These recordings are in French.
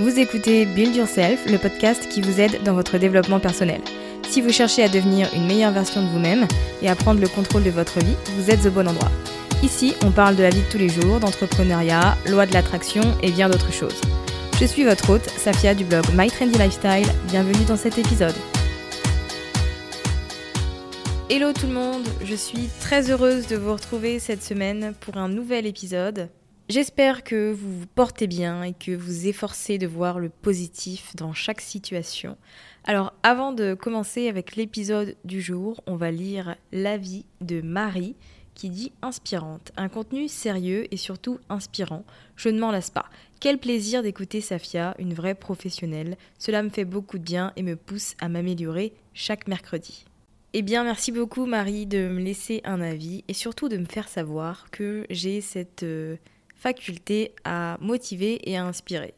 Vous écoutez Build Yourself, le podcast qui vous aide dans votre développement personnel. Si vous cherchez à devenir une meilleure version de vous-même et à prendre le contrôle de votre vie, vous êtes au bon endroit. Ici, on parle de la vie de tous les jours, d'entrepreneuriat, loi de l'attraction et bien d'autres choses. Je suis votre hôte, Safia du blog My Trendy Lifestyle. Bienvenue dans cet épisode. Hello tout le monde, je suis très heureuse de vous retrouver cette semaine pour un nouvel épisode. J'espère que vous vous portez bien et que vous efforcez de voir le positif dans chaque situation. Alors avant de commencer avec l'épisode du jour, on va lire l'avis de Marie qui dit inspirante, un contenu sérieux et surtout inspirant. Je ne m'en lasse pas. Quel plaisir d'écouter Safia, une vraie professionnelle. Cela me fait beaucoup de bien et me pousse à m'améliorer chaque mercredi. Eh bien, merci beaucoup Marie de me laisser un avis et surtout de me faire savoir que j'ai cette euh, faculté à motiver et à inspirer.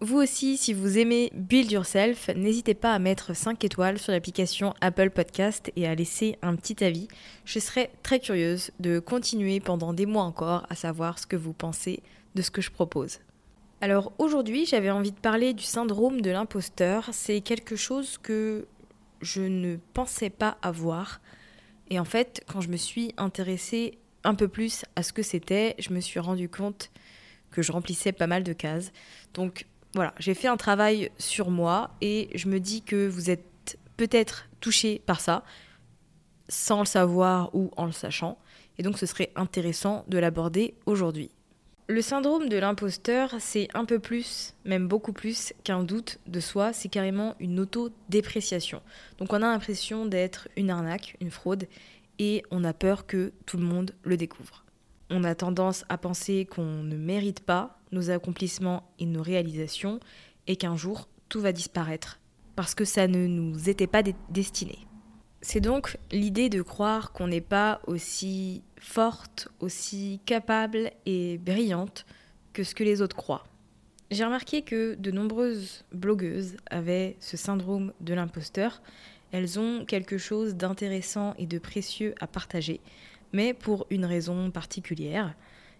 Vous aussi, si vous aimez Build Yourself, n'hésitez pas à mettre 5 étoiles sur l'application Apple Podcast et à laisser un petit avis. Je serais très curieuse de continuer pendant des mois encore à savoir ce que vous pensez de ce que je propose. Alors aujourd'hui, j'avais envie de parler du syndrome de l'imposteur. C'est quelque chose que je ne pensais pas avoir. Et en fait, quand je me suis intéressée un peu plus à ce que c'était, je me suis rendu compte que je remplissais pas mal de cases. Donc voilà, j'ai fait un travail sur moi et je me dis que vous êtes peut-être touché par ça, sans le savoir ou en le sachant. Et donc ce serait intéressant de l'aborder aujourd'hui. Le syndrome de l'imposteur, c'est un peu plus, même beaucoup plus qu'un doute de soi, c'est carrément une auto-dépréciation. Donc on a l'impression d'être une arnaque, une fraude, et on a peur que tout le monde le découvre. On a tendance à penser qu'on ne mérite pas nos accomplissements et nos réalisations et qu'un jour tout va disparaître parce que ça ne nous était pas destiné. C'est donc l'idée de croire qu'on n'est pas aussi forte, aussi capable et brillante que ce que les autres croient. J'ai remarqué que de nombreuses blogueuses avaient ce syndrome de l'imposteur elles ont quelque chose d'intéressant et de précieux à partager, mais pour une raison particulière.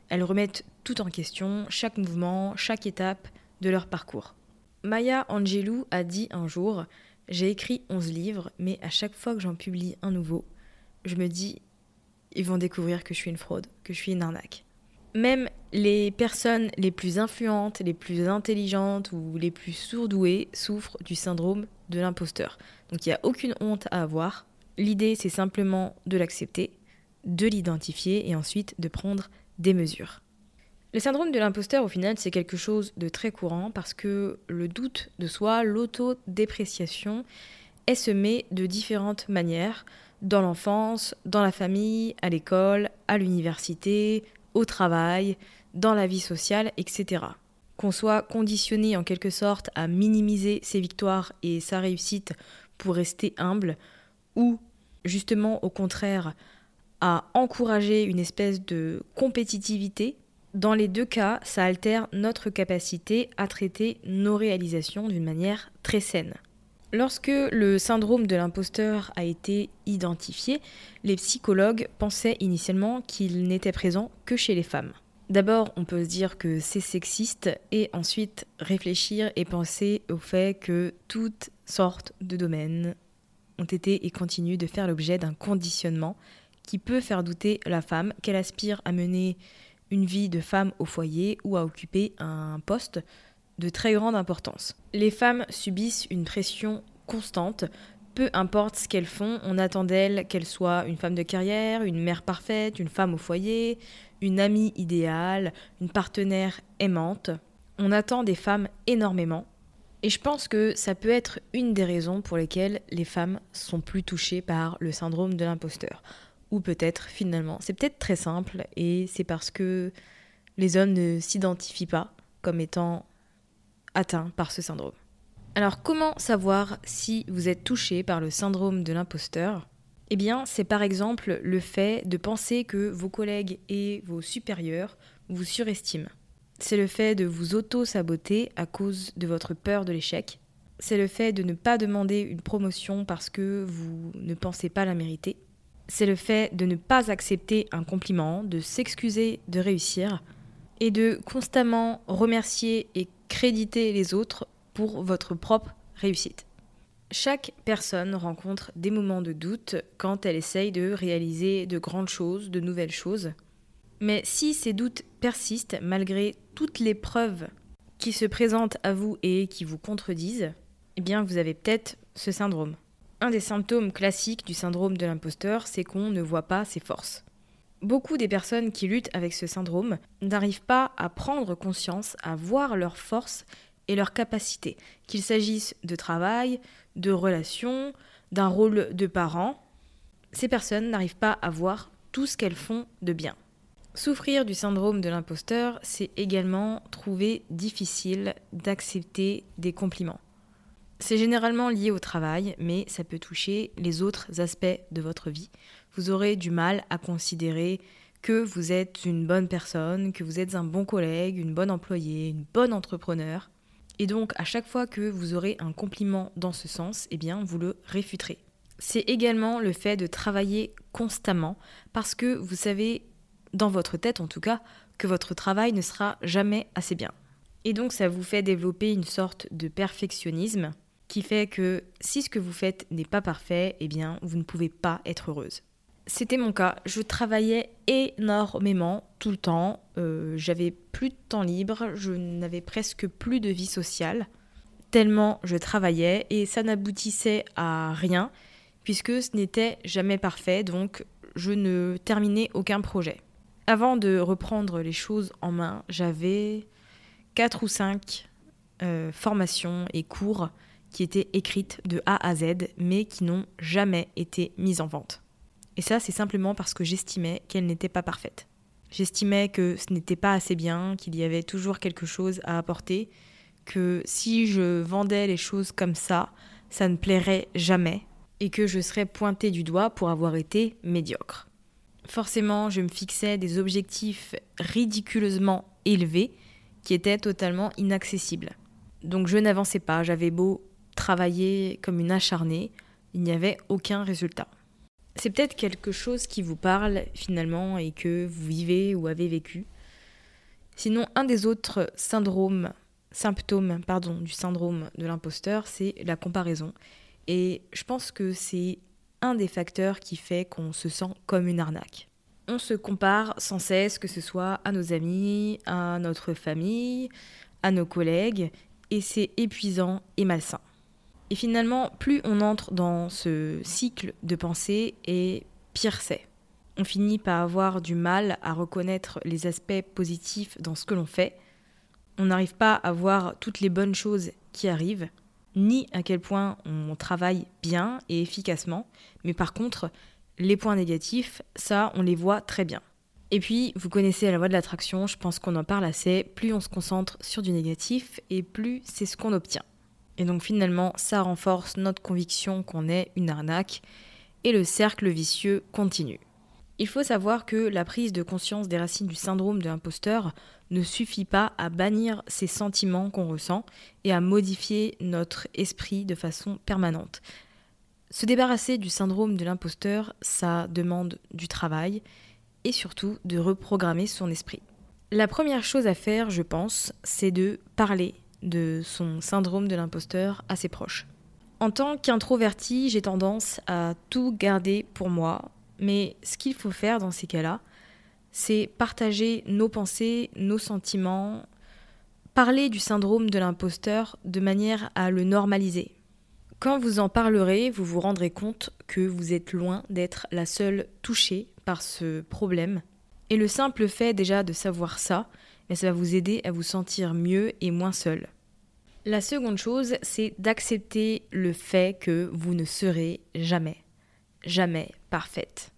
Elles remettent tout en question, chaque mouvement, chaque étape de leur parcours. Maya Angelou a dit un jour J'ai écrit 11 livres, mais à chaque fois que j'en publie un nouveau, je me dis Ils vont découvrir que je suis une fraude, que je suis une arnaque. Même les personnes les plus influentes, les plus intelligentes ou les plus sourdouées souffrent du syndrome de l'imposteur. Donc il n'y a aucune honte à avoir. L'idée, c'est simplement de l'accepter, de l'identifier et ensuite de prendre des mesures. Le syndrome de l'imposteur, au final, c'est quelque chose de très courant parce que le doute de soi, l'autodépréciation, est semé de différentes manières dans l'enfance, dans la famille, à l'école, à l'université, au travail, dans la vie sociale, etc. Qu'on soit conditionné en quelque sorte à minimiser ses victoires et sa réussite pour rester humble, ou justement au contraire à encourager une espèce de compétitivité. Dans les deux cas, ça altère notre capacité à traiter nos réalisations d'une manière très saine. Lorsque le syndrome de l'imposteur a été identifié, les psychologues pensaient initialement qu'il n'était présent que chez les femmes. D'abord, on peut se dire que c'est sexiste et ensuite réfléchir et penser au fait que toutes sortes de domaines ont été et continuent de faire l'objet d'un conditionnement qui peut faire douter la femme qu'elle aspire à mener une vie de femme au foyer ou à occuper un poste de très grande importance. Les femmes subissent une pression constante, peu importe ce qu'elles font, on attend d'elles qu'elles soient une femme de carrière, une mère parfaite, une femme au foyer, une amie idéale, une partenaire aimante. On attend des femmes énormément. Et je pense que ça peut être une des raisons pour lesquelles les femmes sont plus touchées par le syndrome de l'imposteur. Ou peut-être finalement, c'est peut-être très simple et c'est parce que les hommes ne s'identifient pas comme étant atteint par ce syndrome. Alors comment savoir si vous êtes touché par le syndrome de l'imposteur? Eh bien, c'est par exemple le fait de penser que vos collègues et vos supérieurs vous surestiment. C'est le fait de vous auto-saboter à cause de votre peur de l'échec. C'est le fait de ne pas demander une promotion parce que vous ne pensez pas la mériter. C'est le fait de ne pas accepter un compliment, de s'excuser de réussir et de constamment remercier et créditer les autres pour votre propre réussite. Chaque personne rencontre des moments de doute quand elle essaye de réaliser de grandes choses, de nouvelles choses. Mais si ces doutes persistent malgré toutes les preuves qui se présentent à vous et qui vous contredisent, eh bien vous avez peut-être ce syndrome. Un des symptômes classiques du syndrome de l'imposteur, c'est qu'on ne voit pas ses forces. Beaucoup des personnes qui luttent avec ce syndrome n'arrivent pas à prendre conscience, à voir leurs forces et leurs capacités, qu'il s'agisse de travail, de relations, d'un rôle de parent. Ces personnes n'arrivent pas à voir tout ce qu'elles font de bien. Souffrir du syndrome de l'imposteur, c'est également trouver difficile d'accepter des compliments. C'est généralement lié au travail, mais ça peut toucher les autres aspects de votre vie. Vous aurez du mal à considérer que vous êtes une bonne personne, que vous êtes un bon collègue, une bonne employée, une bonne entrepreneur. Et donc, à chaque fois que vous aurez un compliment dans ce sens, eh bien, vous le réfuterez. C'est également le fait de travailler constamment parce que vous savez, dans votre tête en tout cas, que votre travail ne sera jamais assez bien. Et donc, ça vous fait développer une sorte de perfectionnisme qui fait que si ce que vous faites n'est pas parfait, eh bien, vous ne pouvez pas être heureuse. C'était mon cas. Je travaillais énormément tout le temps. Euh, j'avais plus de temps libre. Je n'avais presque plus de vie sociale. Tellement je travaillais et ça n'aboutissait à rien puisque ce n'était jamais parfait. Donc je ne terminais aucun projet. Avant de reprendre les choses en main, j'avais 4 ou 5 euh, formations et cours qui étaient écrites de A à Z, mais qui n'ont jamais été mises en vente. Et ça, c'est simplement parce que j'estimais qu'elles n'étaient pas parfaites. J'estimais que ce n'était pas assez bien, qu'il y avait toujours quelque chose à apporter, que si je vendais les choses comme ça, ça ne plairait jamais, et que je serais pointée du doigt pour avoir été médiocre. Forcément, je me fixais des objectifs ridiculeusement élevés qui étaient totalement inaccessibles. Donc je n'avançais pas, j'avais beau travailler comme une acharnée, il n'y avait aucun résultat. C'est peut-être quelque chose qui vous parle finalement et que vous vivez ou avez vécu. Sinon, un des autres syndromes, symptômes pardon, du syndrome de l'imposteur, c'est la comparaison. Et je pense que c'est un des facteurs qui fait qu'on se sent comme une arnaque. On se compare sans cesse, que ce soit à nos amis, à notre famille, à nos collègues, et c'est épuisant et malsain. Et finalement, plus on entre dans ce cycle de pensée, et pire c'est. On finit par avoir du mal à reconnaître les aspects positifs dans ce que l'on fait. On n'arrive pas à voir toutes les bonnes choses qui arrivent, ni à quel point on travaille bien et efficacement, mais par contre, les points négatifs, ça, on les voit très bien. Et puis, vous connaissez la loi de l'attraction, je pense qu'on en parle assez, plus on se concentre sur du négatif, et plus c'est ce qu'on obtient. Et donc finalement, ça renforce notre conviction qu'on est une arnaque et le cercle vicieux continue. Il faut savoir que la prise de conscience des racines du syndrome de l'imposteur ne suffit pas à bannir ces sentiments qu'on ressent et à modifier notre esprit de façon permanente. Se débarrasser du syndrome de l'imposteur, ça demande du travail et surtout de reprogrammer son esprit. La première chose à faire, je pense, c'est de parler de son syndrome de l'imposteur à ses. En tant qu'introverti, j'ai tendance à tout garder pour moi, mais ce qu'il faut faire dans ces cas-là, c'est partager nos pensées, nos sentiments, parler du syndrome de l'imposteur de manière à le normaliser. Quand vous en parlerez, vous vous rendrez compte que vous êtes loin d'être la seule touchée par ce problème. Et le simple fait déjà de savoir ça, eh ça va vous aider à vous sentir mieux et moins seul. La seconde chose, c'est d'accepter le fait que vous ne serez jamais, jamais parfaite.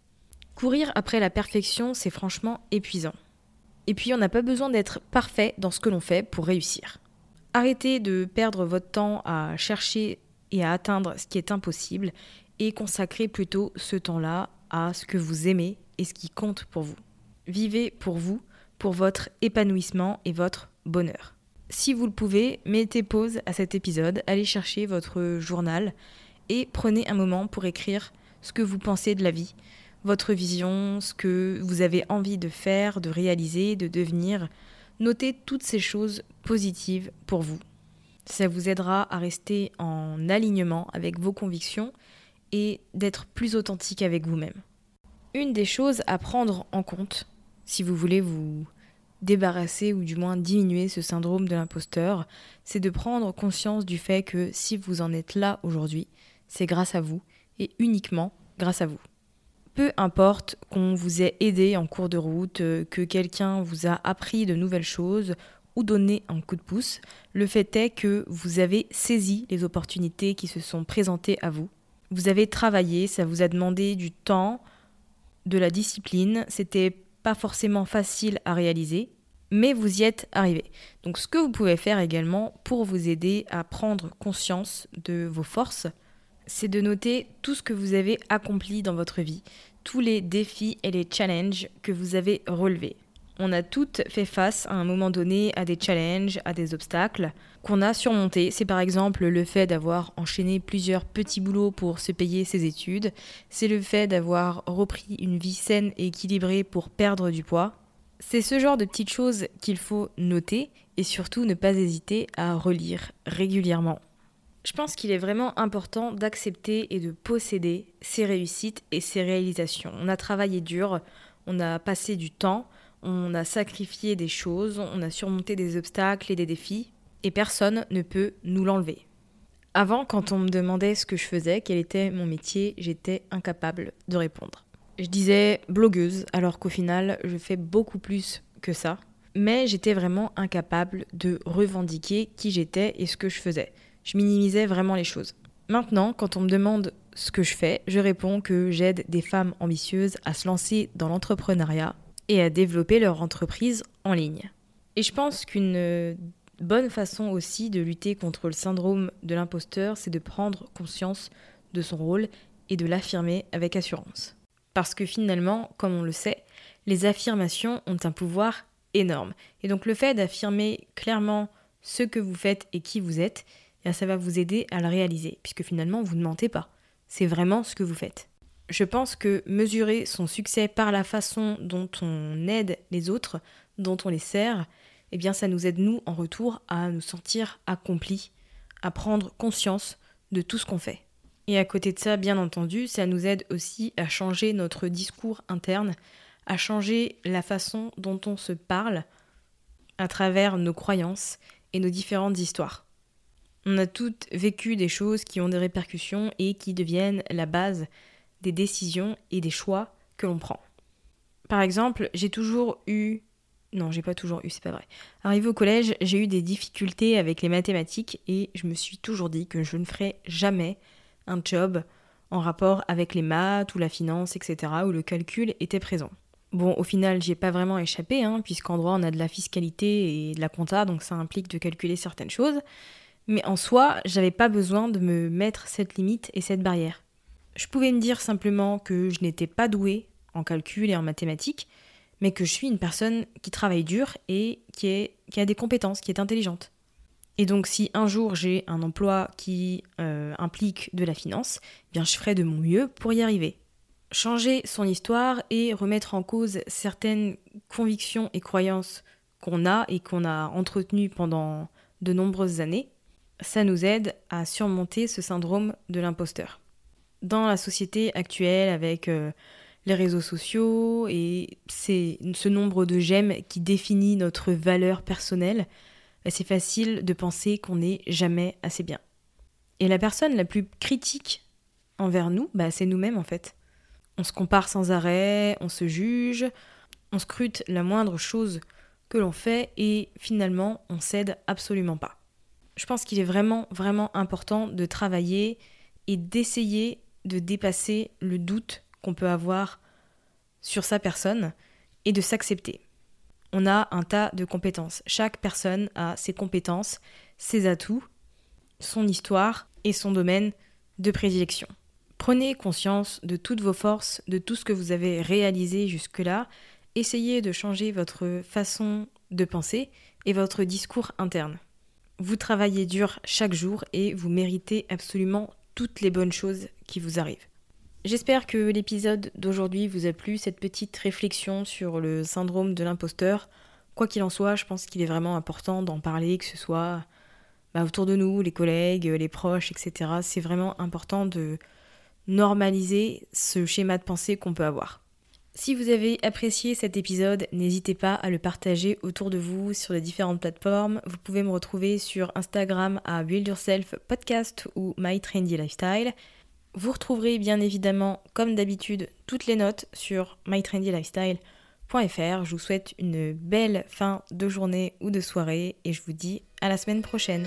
Courir après la perfection, c'est franchement épuisant. Et puis, on n'a pas besoin d'être parfait dans ce que l'on fait pour réussir. Arrêtez de perdre votre temps à chercher et à atteindre ce qui est impossible et consacrez plutôt ce temps-là à ce que vous aimez et ce qui compte pour vous. Vivez pour vous, pour votre épanouissement et votre bonheur. Si vous le pouvez, mettez pause à cet épisode, allez chercher votre journal et prenez un moment pour écrire ce que vous pensez de la vie, votre vision, ce que vous avez envie de faire, de réaliser, de devenir. Notez toutes ces choses positives pour vous. Ça vous aidera à rester en alignement avec vos convictions et d'être plus authentique avec vous-même. Une des choses à prendre en compte, si vous voulez vous débarrasser ou du moins diminuer ce syndrome de l'imposteur, c'est de prendre conscience du fait que si vous en êtes là aujourd'hui, c'est grâce à vous et uniquement grâce à vous. Peu importe qu'on vous ait aidé en cours de route, euh, que quelqu'un vous a appris de nouvelles choses ou donné un coup de pouce, le fait est que vous avez saisi les opportunités qui se sont présentées à vous. Vous avez travaillé, ça vous a demandé du temps, de la discipline, c'était pas forcément facile à réaliser, mais vous y êtes arrivé. Donc ce que vous pouvez faire également pour vous aider à prendre conscience de vos forces, c'est de noter tout ce que vous avez accompli dans votre vie, tous les défis et les challenges que vous avez relevés. On a toutes fait face à un moment donné à des challenges, à des obstacles qu'on a surmontés. C'est par exemple le fait d'avoir enchaîné plusieurs petits boulots pour se payer ses études. C'est le fait d'avoir repris une vie saine et équilibrée pour perdre du poids. C'est ce genre de petites choses qu'il faut noter et surtout ne pas hésiter à relire régulièrement. Je pense qu'il est vraiment important d'accepter et de posséder ses réussites et ses réalisations. On a travaillé dur, on a passé du temps, on a sacrifié des choses, on a surmonté des obstacles et des défis, et personne ne peut nous l'enlever. Avant, quand on me demandait ce que je faisais, quel était mon métier, j'étais incapable de répondre. Je disais blogueuse, alors qu'au final, je fais beaucoup plus que ça. Mais j'étais vraiment incapable de revendiquer qui j'étais et ce que je faisais. Je minimisais vraiment les choses. Maintenant, quand on me demande ce que je fais, je réponds que j'aide des femmes ambitieuses à se lancer dans l'entrepreneuriat et à développer leur entreprise en ligne. Et je pense qu'une bonne façon aussi de lutter contre le syndrome de l'imposteur, c'est de prendre conscience de son rôle et de l'affirmer avec assurance. Parce que finalement, comme on le sait, les affirmations ont un pouvoir énorme. Et donc le fait d'affirmer clairement ce que vous faites et qui vous êtes, et ça va vous aider à le réaliser, puisque finalement, vous ne mentez pas. C'est vraiment ce que vous faites. Je pense que mesurer son succès par la façon dont on aide les autres, dont on les sert, eh bien ça nous aide nous en retour à nous sentir accomplis, à prendre conscience de tout ce qu'on fait. Et à côté de ça, bien entendu, ça nous aide aussi à changer notre discours interne, à changer la façon dont on se parle à travers nos croyances et nos différentes histoires. On a toutes vécu des choses qui ont des répercussions et qui deviennent la base des décisions et des choix que l'on prend. Par exemple, j'ai toujours eu non, j'ai pas toujours eu, c'est pas vrai. Arrivé au collège, j'ai eu des difficultés avec les mathématiques et je me suis toujours dit que je ne ferais jamais un job en rapport avec les maths ou la finance, etc., où le calcul était présent. Bon, au final, j'y ai pas vraiment échappé, hein, puisqu'en droit, on a de la fiscalité et de la compta, donc ça implique de calculer certaines choses. Mais en soi, j'avais pas besoin de me mettre cette limite et cette barrière. Je pouvais me dire simplement que je n'étais pas douée en calcul et en mathématiques, mais que je suis une personne qui travaille dur et qui, a des compétences, qui est intelligente. Et donc si un jour j'ai un emploi qui euh, implique de la finance, eh bien je ferai de mon mieux pour y arriver. Changer son histoire et remettre en cause certaines convictions et croyances qu'on a et qu'on a entretenues pendant de nombreuses années, ça nous aide à surmonter ce syndrome de l'imposteur. Dans la société actuelle avec euh, les réseaux sociaux et c'est ce nombre de j'aime qui définit notre valeur personnelle, c'est facile de penser qu'on n'est jamais assez bien. Et la personne la plus critique envers nous, bah, c'est nous-mêmes en fait. On se compare sans arrêt, on se juge, on scrute la moindre chose que l'on fait et finalement on cède absolument pas. Je pense qu'il est vraiment vraiment important de travailler et d'essayer de dépasser le doute qu'on peut avoir sur sa personne et de s'accepter. On a un tas de compétences. Chaque personne a ses compétences, ses atouts, son histoire et son domaine de prédilection. Prenez conscience de toutes vos forces, de tout ce que vous avez réalisé jusque-là. Essayez de changer votre façon de penser et votre discours interne. Vous travaillez dur chaque jour et vous méritez absolument toutes les bonnes choses vous arrivent. J'espère que l'épisode d'aujourd'hui vous a plu, cette petite réflexion sur le syndrome de l'imposteur. Quoi qu'il en soit, je pense qu'il est vraiment important d'en parler, que ce soit bah, autour de nous, les collègues, les proches, etc. C'est vraiment important de normaliser ce schéma de pensée qu'on peut avoir. Si vous avez apprécié cet épisode, n'hésitez pas à le partager autour de vous sur les différentes plateformes. Vous pouvez me retrouver sur Instagram à Build Yourself Podcast ou My Trendy Lifestyle. Vous retrouverez bien évidemment, comme d'habitude, toutes les notes sur mytrendylifestyle.fr. Je vous souhaite une belle fin de journée ou de soirée et je vous dis à la semaine prochaine.